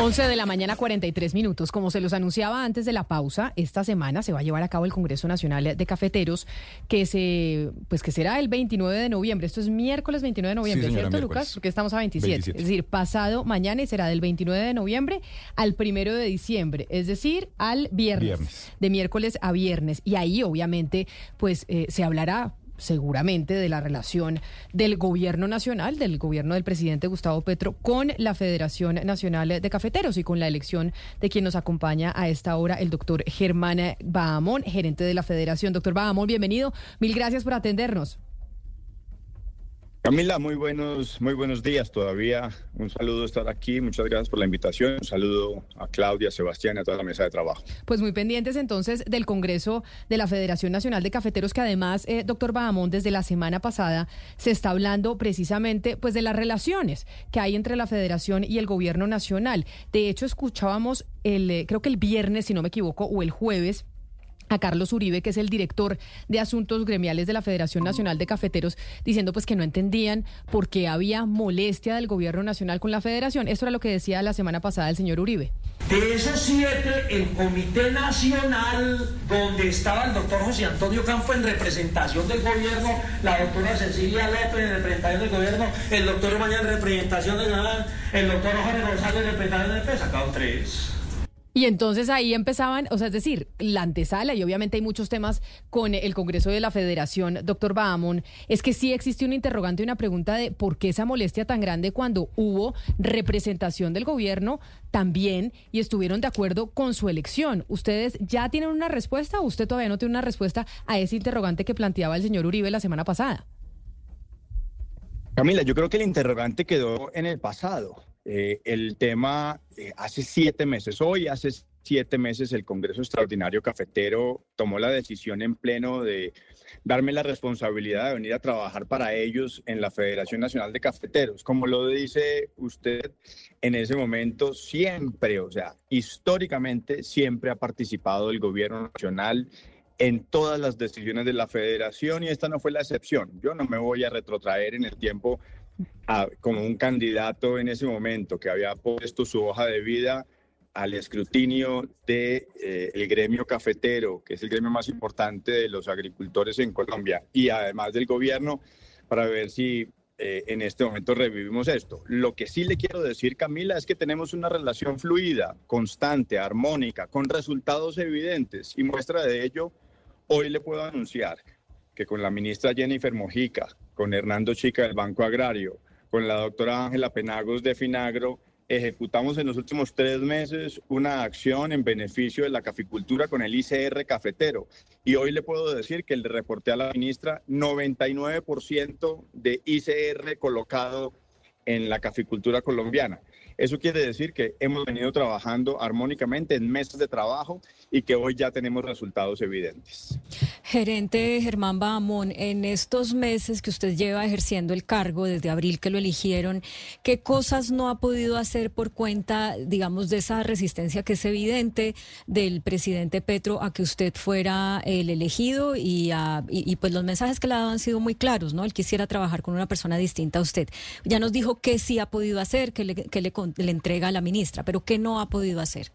11 de la mañana, 43 minutos. Como se los anunciaba antes de la pausa, esta semana se va a llevar a cabo el Congreso Nacional de Cafeteros, que se, pues que será el 29 de noviembre. Esto es miércoles 29 de noviembre, Sí, señora, ¿cierto, miércoles. Lucas? Porque estamos a 27. 27. Es decir, pasado mañana y será del 29 de noviembre al primero de diciembre, es decir, al viernes. Viernes. De miércoles a viernes. Y ahí, obviamente, pues eh, se hablará seguramente de la relación del gobierno nacional, del gobierno del presidente Gustavo Petro con la Federación Nacional de Cafeteros y con la elección de quien nos acompaña a esta hora, el doctor Germán Bahamón, gerente de la Federación. Doctor Bahamón, bienvenido. Mil gracias por atendernos. Camila, muy buenos, muy buenos días todavía. Un saludo estar aquí. Muchas gracias por la invitación. Un saludo a Claudia, Sebastián y a toda la mesa de trabajo. Pues muy pendientes entonces del Congreso de la Federación Nacional de Cafeteros, que además, eh, doctor Bahamón, desde la semana pasada se está hablando precisamente pues de las relaciones que hay entre la Federación y el Gobierno Nacional. De hecho, escuchábamos el, eh, creo que el viernes, si no me equivoco, o el jueves, a Carlos Uribe, que es el director de Asuntos Gremiales de la Federación Nacional de Cafeteros, diciendo pues que no entendían por qué había molestia del gobierno nacional con la federación. Esto era lo que decía la semana pasada el señor Uribe. De esos siete, el Comité Nacional, donde estaba el doctor José Antonio Campo en representación del gobierno, la doctora Cecilia López en representación del gobierno, el doctor Mañana en representación del el doctor Jorge González en representación del PP, sacaron tres. Y entonces ahí empezaban, o sea, es decir, la antesala, y obviamente hay muchos temas con el Congreso de la Federación, doctor Bahamón, es que sí existe un interrogante y una pregunta de por qué esa molestia tan grande cuando hubo representación del gobierno también y estuvieron de acuerdo con su elección. ¿Ustedes ya tienen una respuesta o usted todavía no tiene una respuesta a ese interrogante que planteaba el señor Uribe la semana pasada? Camila, yo creo que el interrogante quedó en el pasado. Eh, el tema eh, hace siete meses, hoy hace siete meses el Congreso Extraordinario Cafetero tomó la decisión en pleno de darme la responsabilidad de venir a trabajar para ellos en la Federación Nacional de Cafeteros. Como lo dice usted, en ese momento siempre, o sea, históricamente siempre ha participado el gobierno nacional en todas las decisiones de la federación y esta no fue la excepción. Yo no me voy a retrotraer en el tiempo a- como un candidato en ese momento que había puesto su hoja de vida al escrutinio del de, eh, el gremio cafetero, que es el gremio más importante de los agricultores en Colombia, y además del gobierno, para ver si eh, en este momento revivimos esto. Lo que sí le quiero decir, Camila, es que tenemos una relación fluida, constante, armónica, con resultados evidentes, y muestra de ello, hoy le puedo anunciar que con la ministra Jennifer Mojica, con Hernando Chica del Banco Agrario, con la doctora Ángela Penagos de Finagro, ejecutamos en los últimos tres meses una acción en beneficio de la caficultura con el ICR cafetero. Y hoy le puedo decir que le reporté a la ministra 99% de ICR colocado en la caficultura colombiana. Eso quiere decir que hemos venido trabajando armónicamente en meses de trabajo y que hoy ya tenemos resultados evidentes. Gerente Germán Bahamón, en estos meses que usted lleva ejerciendo el cargo, desde abril que lo eligieron, ¿qué cosas no ha podido hacer por cuenta, digamos, de esa resistencia que es evidente del presidente Petro a que usted fuera el elegido? Y, a- y- pues los mensajes que le ha dado han sido muy claros, ¿no? Él quisiera trabajar con una persona distinta a usted. Ya nos dijo qué sí ha podido hacer, qué le, le entrega a la ministra, pero qué no ha podido hacer.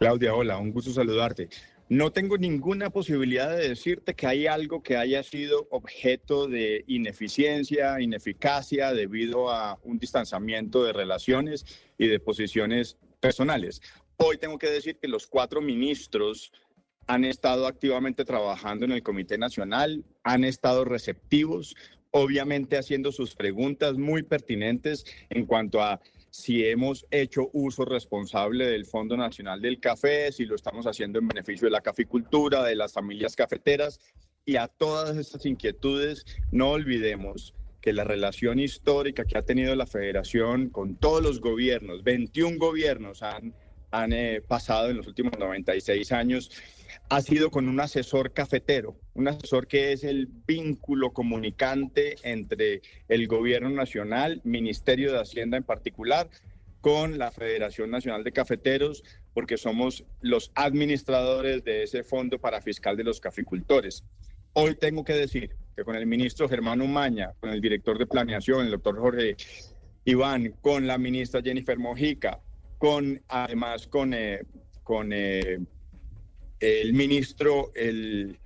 Claudia, hola, un gusto saludarte. No tengo ninguna posibilidad de decirte que hay algo que haya sido objeto de ineficiencia, ineficacia debido a un distanciamiento de relaciones y de posiciones personales. Hoy tengo que decir que los cuatro ministros han estado activamente trabajando en el Comité Nacional, han estado receptivos, obviamente haciendo sus preguntas muy pertinentes en cuanto a si hemos hecho uso responsable del Fondo Nacional del Café, si lo estamos haciendo en beneficio de la caficultura, de las familias cafeteras y a todas estas inquietudes, no olvidemos que la relación histórica que ha tenido la federación con todos los gobiernos, 21 gobiernos han, han eh, pasado en los últimos 96 años, ha sido con un asesor cafetero, un asesor que es el vínculo comunicante entre el gobierno nacional, Ministerio de Hacienda en particular, con la Federación Nacional de Cafeteros, porque somos los administradores de ese fondo para fiscal de los caficultores. Hoy tengo que decir que con el ministro Germán Umaña, con el director de planeación, el doctor Jorge Iván, con la ministra Jennifer Mojica, con además con, eh, con eh, el ministro, el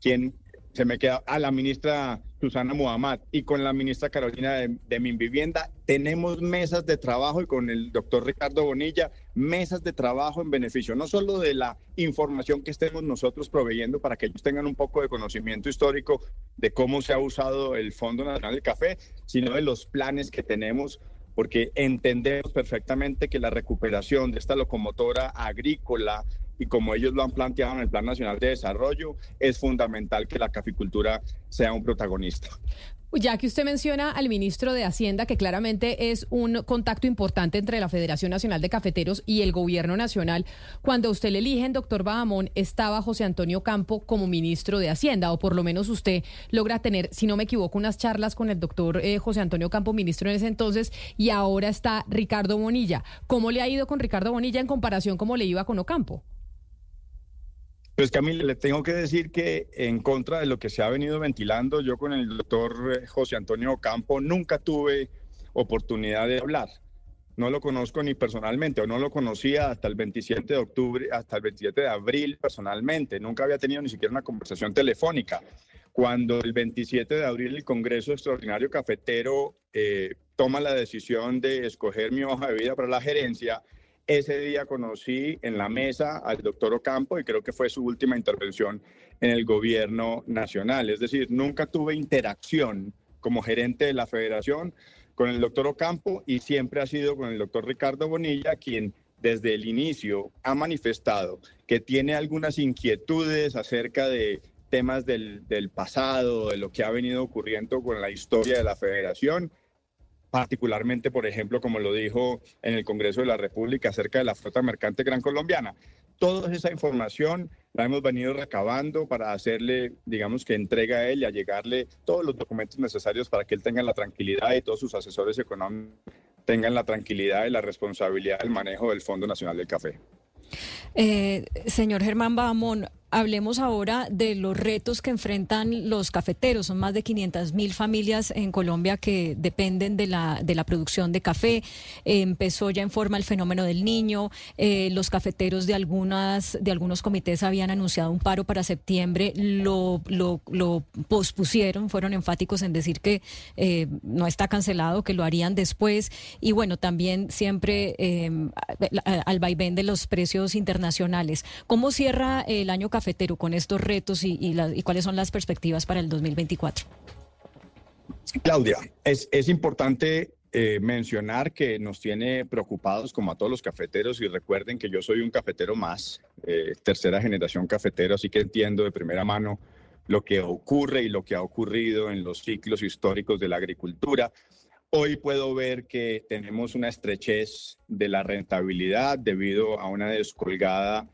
quien se me queda a la ministra Susana Muhammad y con la ministra Carolina de, de Vivienda. Tenemos mesas de trabajo y con el doctor Ricardo Bonilla, mesas de trabajo en beneficio no solo de la información que estemos nosotros proveyendo para que ellos tengan un poco de conocimiento histórico de cómo se ha usado el Fondo Nacional del Café, sino de los planes que tenemos porque entendemos perfectamente que la recuperación de esta locomotora agrícola y como ellos lo han planteado en el Plan Nacional de Desarrollo, es fundamental que la caficultura sea un protagonista. Ya que usted menciona al ministro de Hacienda, que claramente es un contacto importante entre la Federación Nacional de Cafeteros y el Gobierno Nacional, cuando usted le eligen, doctor Bahamón, estaba José Antonio Campo como ministro de Hacienda, o por lo menos usted logra tener, si no me equivoco, unas charlas con el doctor eh, José Antonio Campo, ministro en ese entonces, y ahora está Ricardo Bonilla. ¿Cómo le ha ido con Ricardo Bonilla en comparación cómo le iba con Ocampo? Pues Camila, le tengo que decir que en contra de lo que se ha venido ventilando, yo con el doctor eh, José Antonio Campo nunca tuve oportunidad de hablar. No lo conozco ni personalmente, o no lo conocía hasta el 27 de octubre, hasta el 27 de abril personalmente. Nunca había tenido ni siquiera una conversación telefónica. Cuando el 27 de abril el Congreso Extraordinario Cafetero eh, toma la decisión de escoger mi hoja de vida para la gerencia, ese día conocí en la mesa al doctor Ocampo y creo que fue su última intervención en el gobierno nacional. Es decir, nunca tuve interacción como gerente de la federación con el doctor Ocampo y siempre ha sido con el doctor Ricardo Bonilla, quien desde el inicio ha manifestado que tiene algunas inquietudes acerca de temas del, del pasado, de lo que ha venido ocurriendo con la historia de la federación particularmente, por ejemplo, como lo dijo en el Congreso de la República acerca de la flota mercante gran colombiana. Toda esa información la hemos venido recabando para hacerle, digamos que entrega a él y a llegarle todos los documentos necesarios para que él tenga la tranquilidad y todos sus asesores económicos tengan la tranquilidad y la responsabilidad del manejo del Fondo Nacional del Café. Eh, señor Germán Bahamón, Hablemos ahora de los retos que enfrentan los cafeteros. Son más de 500 mil familias en Colombia que dependen de la, de la producción de café. empezó ya en forma el fenómeno del niño. Eh, los cafeteros de, algunas, de algunos comités habían anunciado un paro para septiembre. Lo, lo, pospusieron, fueron enfáticos en decir que eh, no está cancelado, que lo harían después. Y bueno, también siempre eh, al vaivén de los precios internacionales. ¿Cómo cierra el año cafetero? Cafetero con estos retos y, y, cuáles son las perspectivas para el 2024? Claudia, es, es importante eh, mencionar que nos tiene preocupados como a todos los cafeteros y recuerden que yo soy un cafetero más, eh, tercera generación cafetero, así que entiendo de primera mano lo que ocurre y lo que ha ocurrido en los ciclos históricos de la agricultura. Hoy puedo ver que tenemos una estrechez de la rentabilidad debido a una descolgada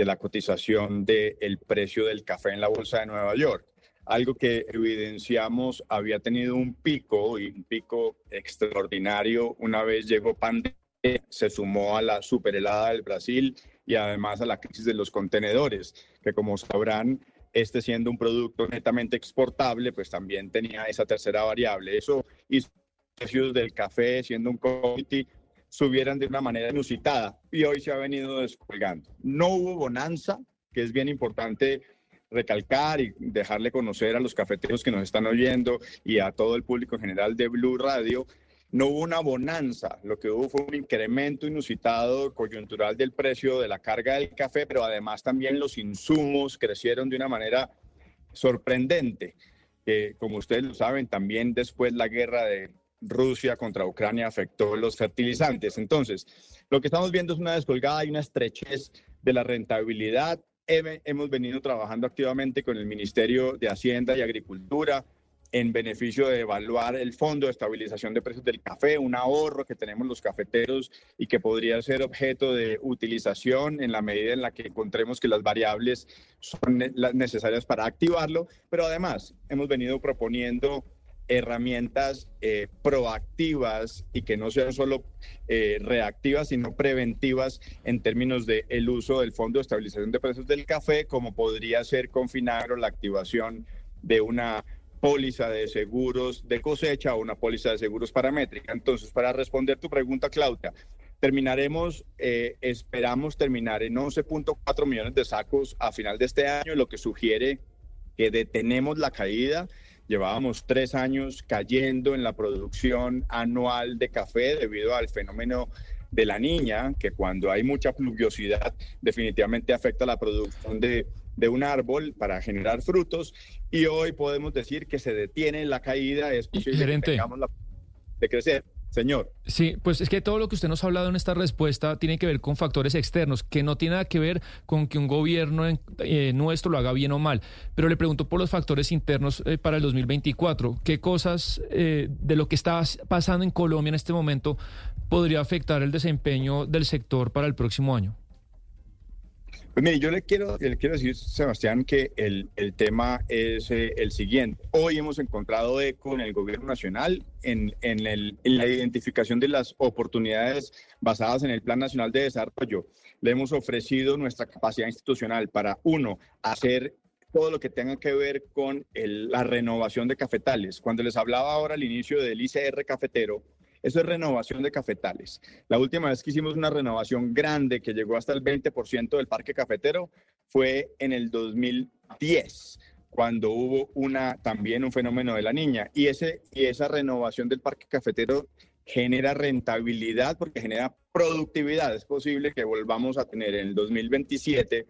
de la cotización del precio del café en la Bolsa de Nueva York. Algo que evidenciamos había tenido un pico y un pico extraordinario una vez llegó pandemia, se sumó a la superhelada del Brasil y además a la crisis de los contenedores, que como sabrán, este siendo un producto netamente exportable, pues también tenía esa tercera variable. Eso hizo precios del café siendo un commodity subieran de una manera inusitada y hoy se ha venido descolgando. No hubo bonanza, que es bien importante recalcar y dejarle conocer a los cafeteros que nos están oyendo y a todo el público en general de Blue Radio. No hubo una bonanza, lo que hubo fue un incremento inusitado coyuntural del precio de la carga del café, pero además también los insumos crecieron de una manera sorprendente. Que, como ustedes lo saben, también después la guerra de Rusia contra Ucrania afectó los fertilizantes. Entonces, lo que estamos viendo es una descolgada y una estrechez de la rentabilidad. Hemos venido trabajando activamente con el Ministerio de Hacienda y Agricultura en beneficio de evaluar el fondo de estabilización de precios del café, un ahorro que tenemos los cafeteros y que podría ser objeto de utilización en la medida en la que encontremos que las variables son necesarias para activarlo, pero además hemos venido proponiendo herramientas eh, proactivas y que no sean solo eh, reactivas, sino preventivas en términos del el uso del Fondo de Estabilización de Precios del Café, como podría ser confinar o la activación de una póliza de seguros de cosecha o una póliza de seguros paramétrica. Entonces, para responder tu pregunta, Claudia, terminaremos, eh, esperamos terminar en 11.4 millones de sacos a final de este año, lo que sugiere que detenemos la caída. Llevábamos tres años cayendo en la producción anual de café debido al fenómeno de la niña, que cuando hay mucha pluviosidad definitivamente afecta la producción de, de un árbol para generar frutos y hoy podemos decir que se detiene la caída, es posible que tengamos la de crecer. Señor. Sí, pues es que todo lo que usted nos ha hablado en esta respuesta tiene que ver con factores externos, que no tiene nada que ver con que un gobierno eh, nuestro lo haga bien o mal. Pero le pregunto por los factores internos eh, para el 2024. ¿Qué cosas eh, de lo que está pasando en Colombia en este momento podría afectar el desempeño del sector para el próximo año? Pues mire, yo le quiero, le quiero decir, Sebastián, que el, el tema es eh, el siguiente. Hoy hemos encontrado eco en el gobierno nacional en, en, el, en, la identificación de las oportunidades basadas en el Plan Nacional de Desarrollo. Le hemos ofrecido nuestra capacidad institucional para, uno, hacer todo lo que tenga que ver con la renovación de cafetales. Cuando les hablaba ahora al inicio del ICR cafetero, eso es renovación de cafetales. La última vez que hicimos una renovación grande que llegó hasta el 20% del parque cafetero fue en el 2010 cuando hubo también un fenómeno de la niña y y esa renovación del parque cafetero genera rentabilidad porque genera productividad. Es posible que volvamos a tener en el 2027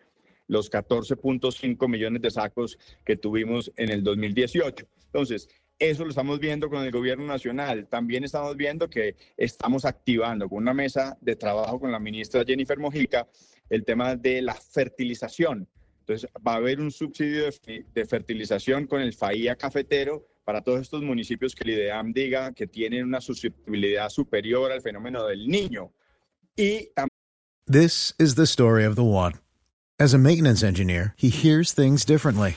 los 14.5 millones de sacos que tuvimos en el 2018. Entonces, eso lo estamos viendo con el gobierno nacional. También estamos viendo que estamos activando con una mesa de trabajo con la ministra Jennifer Mojica el tema de la fertilización. Entonces, va a haber un subsidio de, fertilización con el FAIA cafetero para todos estos municipios que el IDEAM diga que tienen una susceptibilidad superior al fenómeno del niño. Y This is the story of the one. As a maintenance engineer, he hears things differently.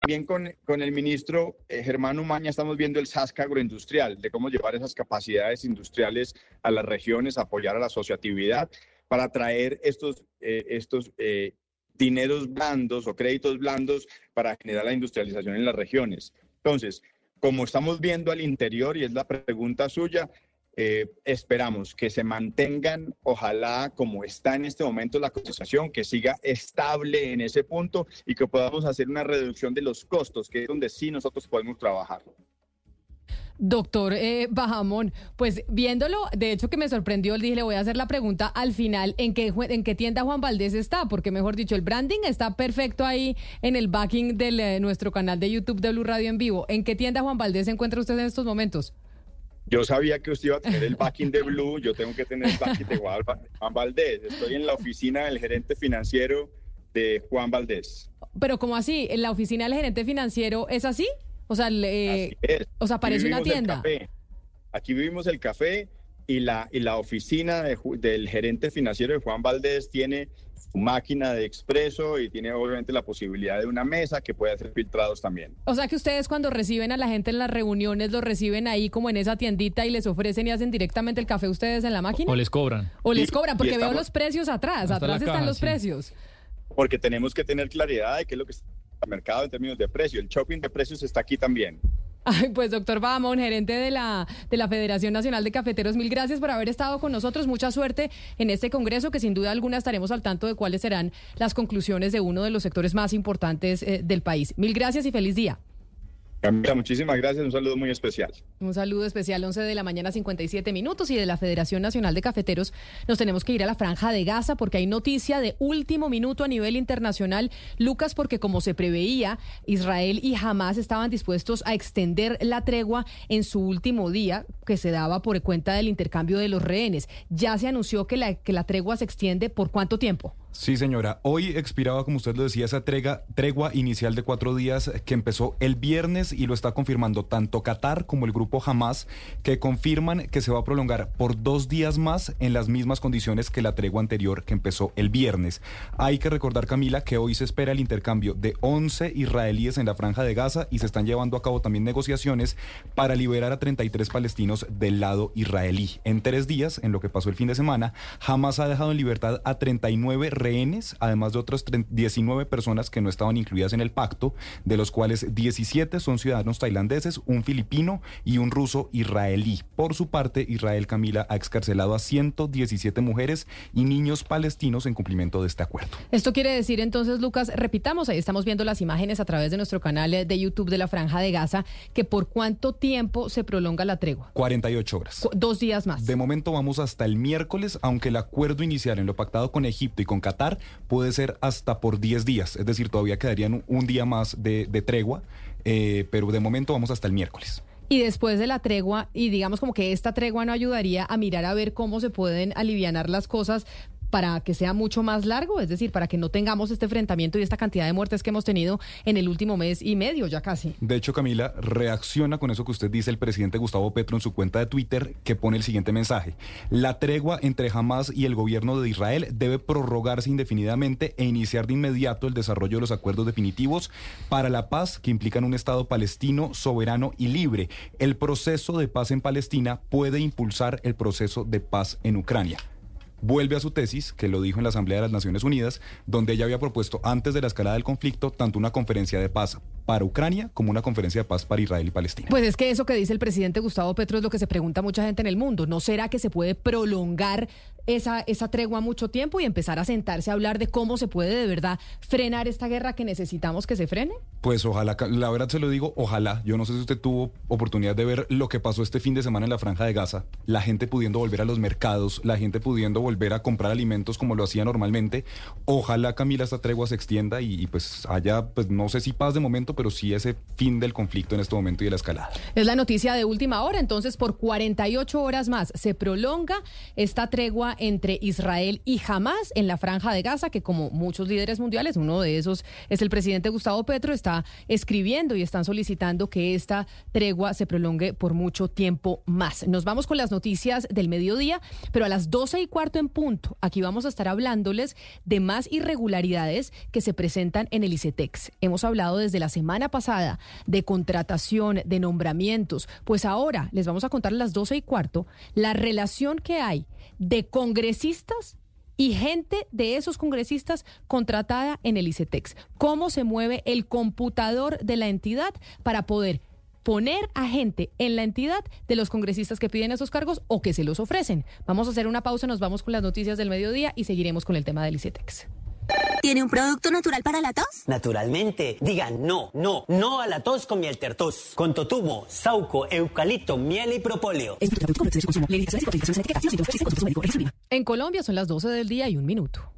También con, con el ministro eh, Germán Umaña estamos viendo el SASC agroindustrial, de cómo llevar esas capacidades industriales a las regiones, apoyar a la asociatividad para traer estos, eh, estos eh, dineros blandos o créditos blandos para generar la industrialización en las regiones. Entonces, como estamos viendo al interior, y es la pregunta suya, eh, esperamos que se mantengan, ojalá como está en este momento la cotización, que siga estable en ese punto y que podamos hacer una reducción de los costos, que es donde sí nosotros podemos trabajar. Doctor eh, Bajamón, pues viéndolo, de hecho que me sorprendió, dije, le voy a hacer la pregunta al final, ¿en qué, ¿en qué tienda Juan Valdés está? Porque mejor dicho, el branding está perfecto ahí en el backing de eh, nuestro canal de YouTube de Blue Radio en vivo. ¿En qué tienda Juan Valdés se encuentra usted en estos momentos? Yo sabía que usted iba a tener el backing de Blue, yo tengo que tener el backing de Juan Valdés. Estoy en la oficina del gerente financiero de Juan Valdés. Pero ¿cómo así? ¿En la oficina del gerente financiero es así? O sea, le, o sea, parece una tienda. Aquí vivimos el café y la, y la oficina del gerente financiero de Juan Valdés tiene máquina de expreso y tiene obviamente la posibilidad de una mesa que puede hacer filtrados también. O sea que ustedes cuando reciben a la gente en las reuniones, los reciben ahí como en esa tiendita y les ofrecen y hacen directamente el café ustedes en la máquina. O les cobran. O les cobran, porque veo los precios atrás, atrás están los precios. Porque tenemos que tener claridad de qué es lo que está en el mercado en términos de precio. El shopping de precios está aquí también. Pues doctor Bamón, gerente de la, de la Federación Nacional de Cafeteros, mil gracias por haber estado con nosotros. Mucha suerte en este congreso, que sin duda alguna estaremos al tanto de cuáles serán las conclusiones de uno de los sectores más importantes eh, del país. Mil gracias y feliz día. Camila, muchísimas gracias. Un saludo muy especial. Un saludo especial, 11 de la mañana, 57 minutos. Y de la Federación Nacional de Cafeteros nos tenemos que ir a la Franja de Gaza porque hay noticia de último minuto a nivel internacional. Lucas, porque como se preveía, Israel y Hamas estaban dispuestos a extender la tregua en su último día, que se daba por cuenta del intercambio de los rehenes. Ya se anunció que la, que la tregua se extiende por cuánto tiempo. Sí, señora. Hoy expiraba, como usted lo decía, esa tregua inicial de cuatro días que empezó el viernes y lo está confirmando tanto Qatar como el grupo Hamas, que confirman que se va a prolongar por dos días más en las mismas condiciones que la tregua anterior que empezó el viernes. Hay que recordar, Camila, que hoy se espera el intercambio de 11 israelíes en la franja de Gaza y se están llevando a cabo también negociaciones para liberar a 33 palestinos del lado israelí. En tres días, en lo que pasó el fin de semana, Hamas ha dejado en libertad a 39 rehenes, además de otras 19 personas que no estaban incluidas en el pacto, de los cuales 17 son ciudadanos tailandeses, un filipino y un ruso israelí. Por su parte, Israel Camila ha excarcelado a 117 mujeres y niños palestinos en cumplimiento de este acuerdo. Esto quiere decir entonces, Lucas, repitamos, ahí estamos viendo las imágenes a través de nuestro canal de YouTube de la Franja de Gaza, que por cuánto tiempo se prolonga la tregua. 48 horas. dos días más. De momento vamos hasta el miércoles, aunque el acuerdo inicial en lo pactado con Egipto y con Qatar puede ser hasta por 10 días, es decir, todavía quedarían un día más de, de tregua, eh, pero de momento vamos hasta el miércoles. Y después de la tregua, y digamos como que esta tregua no ayudaría a mirar a ver cómo se pueden alivianar las cosas para que sea mucho más largo, es decir, para que no tengamos este enfrentamiento y esta cantidad de muertes que hemos tenido en el último mes y medio ya casi. De hecho, Camila, reacciona con eso que usted dice el presidente Gustavo Petro en su cuenta de Twitter, que pone el siguiente mensaje. La tregua entre Hamas y el gobierno de Israel debe prorrogarse indefinidamente e iniciar de inmediato el desarrollo de los acuerdos definitivos para la paz que implican un Estado palestino soberano y libre. El proceso de paz en Palestina puede impulsar el proceso de paz en Ucrania vuelve a su tesis, que lo dijo en la Asamblea de las Naciones Unidas, donde ella había propuesto antes de la escalada del conflicto tanto una conferencia de paz para Ucrania como una conferencia de paz para Israel y Palestina. Pues es que eso que dice el presidente Gustavo Petro es lo que se pregunta mucha gente en el mundo. ¿No será que se puede prolongar esa, esa tregua mucho tiempo y empezar a sentarse a hablar de cómo se puede de verdad frenar esta guerra que necesitamos que se frene? Pues ojalá, la verdad se lo digo, ojalá. Yo no sé si usted tuvo oportunidad de ver lo que pasó este fin de semana en la franja de Gaza, la gente pudiendo volver a los mercados, la gente pudiendo volver a comprar alimentos como lo hacía normalmente. Ojalá, Camila, esta tregua se extienda y, y pues haya, pues no sé si paz de momento, pero sí ese fin del conflicto en este momento y de la escalada. Es la noticia de última hora, entonces por 48 horas más se prolonga esta tregua entre Israel y Hamas en la franja de Gaza, que como muchos líderes mundiales, uno de esos es el presidente Gustavo Petro, está escribiendo y están solicitando que esta tregua se prolongue por mucho tiempo más. Nos vamos con las noticias del mediodía, pero a las 12 y cuarto en punto, aquí vamos a estar hablándoles de más irregularidades que se presentan en el ICETEX. Hemos hablado desde la semana pasada de contratación, de nombramientos, pues ahora les vamos a contar a las 12 y cuarto la relación que hay de congresistas y gente de esos congresistas contratada en el ICETEX. ¿Cómo se mueve el computador de la entidad para poder poner a gente en la entidad de los congresistas que piden esos cargos o que se los ofrecen? Vamos a hacer una pausa, nos vamos con las noticias del mediodía y seguiremos con el tema del ICETEX. ¿Tiene un producto natural para la tos? Naturalmente. Digan no, no, no a la tos con miel tertos. Con totumo, sauco, eucalipto, miel y propóleo. En Colombia son las 12 del día y un minuto.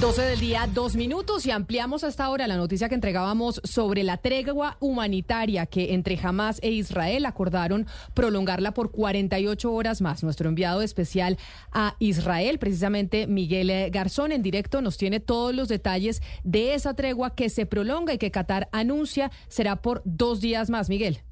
12 del día, dos minutos y ampliamos hasta ahora la noticia que entregábamos sobre la tregua humanitaria que entre Hamas e Israel acordaron prolongarla por 48 horas más. Nuestro enviado especial a Israel, precisamente Miguel Garzón, en directo nos tiene todos los detalles de esa tregua que se prolonga y que Qatar anuncia será por dos días más. Miguel.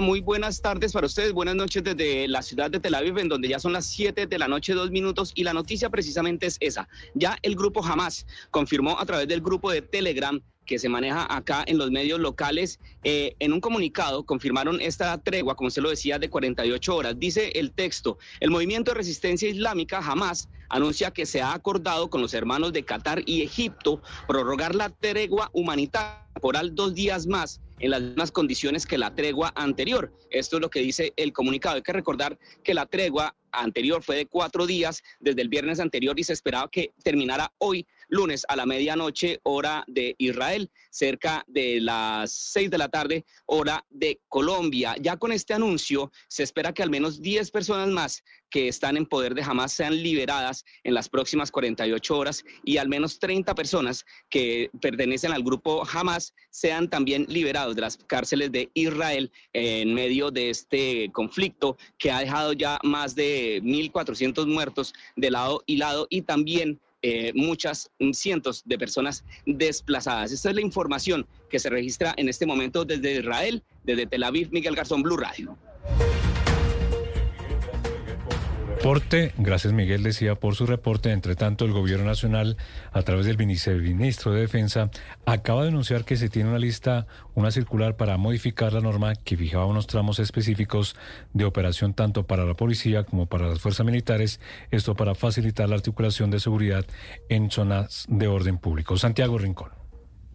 Muy buenas tardes para ustedes, buenas noches desde la ciudad de Tel Aviv, en donde ya son las 7 de la noche, dos minutos, y la noticia precisamente es esa. Ya el grupo Hamas confirmó a través del grupo de Telegram que se maneja acá en los medios locales, eh, en un comunicado confirmaron esta tregua, como se lo decía, de 48 horas. Dice el texto, el movimiento de resistencia islámica Hamas anuncia que se ha acordado con los hermanos de Qatar y Egipto prorrogar la tregua humanitaria temporal dos días más en las mismas condiciones que la tregua anterior. Esto es lo que dice el comunicado. Hay que recordar que la tregua anterior fue de cuatro días desde el viernes anterior y se esperaba que terminara hoy, lunes, a la medianoche, hora de Israel, cerca de las seis de la tarde, hora de Colombia. Ya con este anuncio, se espera que al menos 10 personas más que están en poder de Hamas sean liberadas en las próximas 48 horas y al menos 30 personas que pertenecen al grupo Hamas sean también liberados de las cárceles de Israel en medio de este conflicto que ha dejado ya más de 1.400 muertos de lado y lado y también eh, muchas cientos de personas desplazadas. Esta es la información que se registra en este momento desde Israel, desde Tel Aviv, Miguel Garzón, Blue Radio. Reporte, gracias Miguel decía por su reporte. Entre tanto, el gobierno nacional, a través del viceministro de Defensa, acaba de anunciar que se tiene una lista, una circular para modificar la norma que fijaba unos tramos específicos de operación tanto para la policía como para las fuerzas militares, esto para facilitar la articulación de seguridad en zonas de orden público. Santiago Rincón.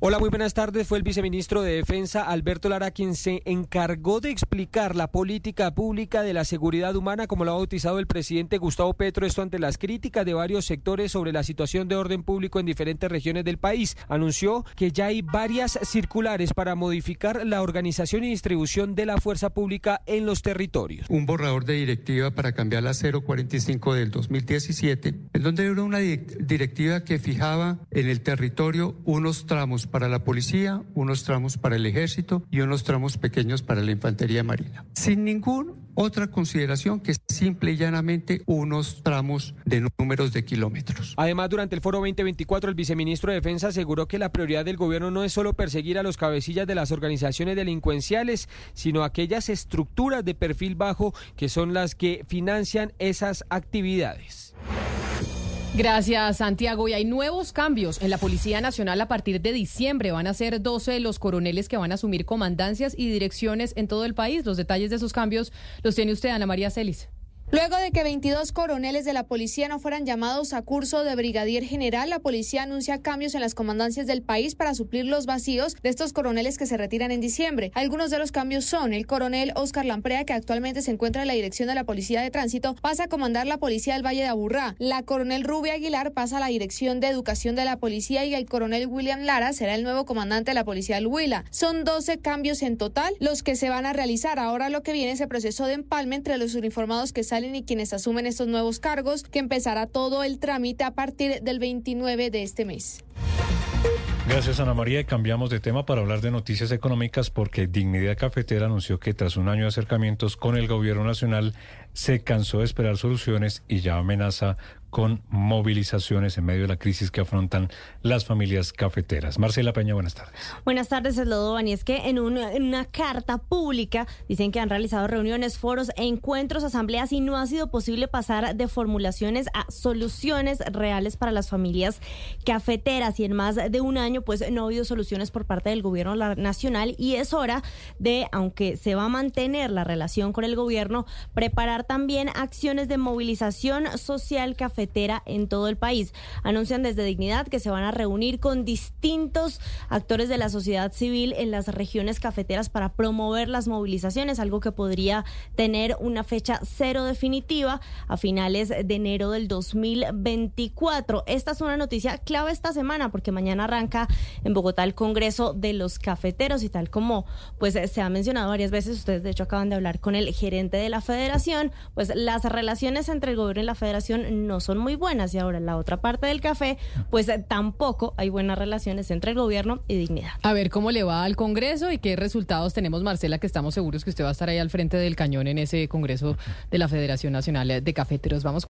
Hola, muy buenas tardes. Fue el viceministro de Defensa, Alberto Lara, quien se encargó de explicar la política pública de la seguridad humana, como lo ha bautizado el presidente Gustavo Petro, esto ante las críticas de varios sectores sobre la situación de orden público en diferentes regiones del país. Anunció que ya hay varias circulares para modificar la organización y distribución de la fuerza pública en los territorios. Un borrador de directiva para cambiar la 045 del 2017, en donde era una directiva que fijaba en el territorio unos tramos para la policía, unos tramos para el ejército y unos tramos pequeños para la infantería marina. Sin ninguna otra consideración que simple y llanamente unos tramos de números de kilómetros. Además, durante el foro 2024, el viceministro de Defensa aseguró que la prioridad del gobierno no es solo perseguir a los cabecillas de las organizaciones delincuenciales, sino aquellas estructuras de perfil bajo que son las que financian esas actividades. Gracias, Santiago. Y hay nuevos cambios en la Policía Nacional a partir de diciembre. Van a ser 12 los coroneles que van a asumir comandancias y direcciones en todo el país. Los detalles de esos cambios los tiene usted, Ana María Celis. Luego de que 22 coroneles de la policía no fueran llamados a curso de brigadier general, la policía anuncia cambios en las comandancias del país para suplir los vacíos de estos coroneles que se retiran en diciembre. Algunos de los cambios son el coronel Oscar Lamprea, que actualmente se encuentra en la dirección de la Policía de Tránsito, pasa a comandar la Policía del Valle de Aburrá. La coronel Rubia Aguilar pasa a la dirección de Educación de la Policía y el coronel William Lara será el nuevo comandante de la Policía del Huila. Son 12 cambios en total los que se van a realizar. Ahora lo que viene es el proceso de empalme entre los uniformados que salen y quienes asumen estos nuevos cargos, que empezará todo el trámite a partir del 29 de este mes. Gracias Ana María y cambiamos de tema para hablar de noticias económicas porque Dignidad Cafetera anunció que tras un año de acercamientos con el gobierno nacional se cansó de esperar soluciones y ya amenaza con movilizaciones en medio de la crisis que afrontan las familias cafeteras. Marcela Peña, buenas tardes. Buenas tardes, Eslodovan. Y es que en una, carta pública dicen que han realizado reuniones, foros, encuentros, asambleas y no ha sido posible pasar de formulaciones a soluciones reales para las familias cafeteras. Y en más de un año, pues no ha habido soluciones por parte del gobierno nacional y es hora de, aunque se va a mantener la relación con el gobierno, preparar también acciones de movilización social cafetera en todo el país. Anuncian desde Dignidad que se van a reunir con distintos actores de la sociedad civil en las regiones cafeteras para promover las movilizaciones, algo que podría tener una fecha cero definitiva a finales de enero del 2024. Esta es una noticia clave esta semana porque mañana arranca en Bogotá el Congreso de los Cafeteros y tal como pues se ha mencionado varias veces, ustedes de hecho acaban de hablar con el gerente de la federación, pues las relaciones entre el gobierno y la federación no son muy buenas y ahora en la otra parte del café, pues eh, tampoco hay buenas relaciones entre el gobierno y dignidad. A ver cómo le va al Congreso y qué resultados tenemos, Marcela, que estamos seguros que usted va a estar ahí al frente del cañón en ese Congreso de la Federación Nacional de Cafeteros. Vamos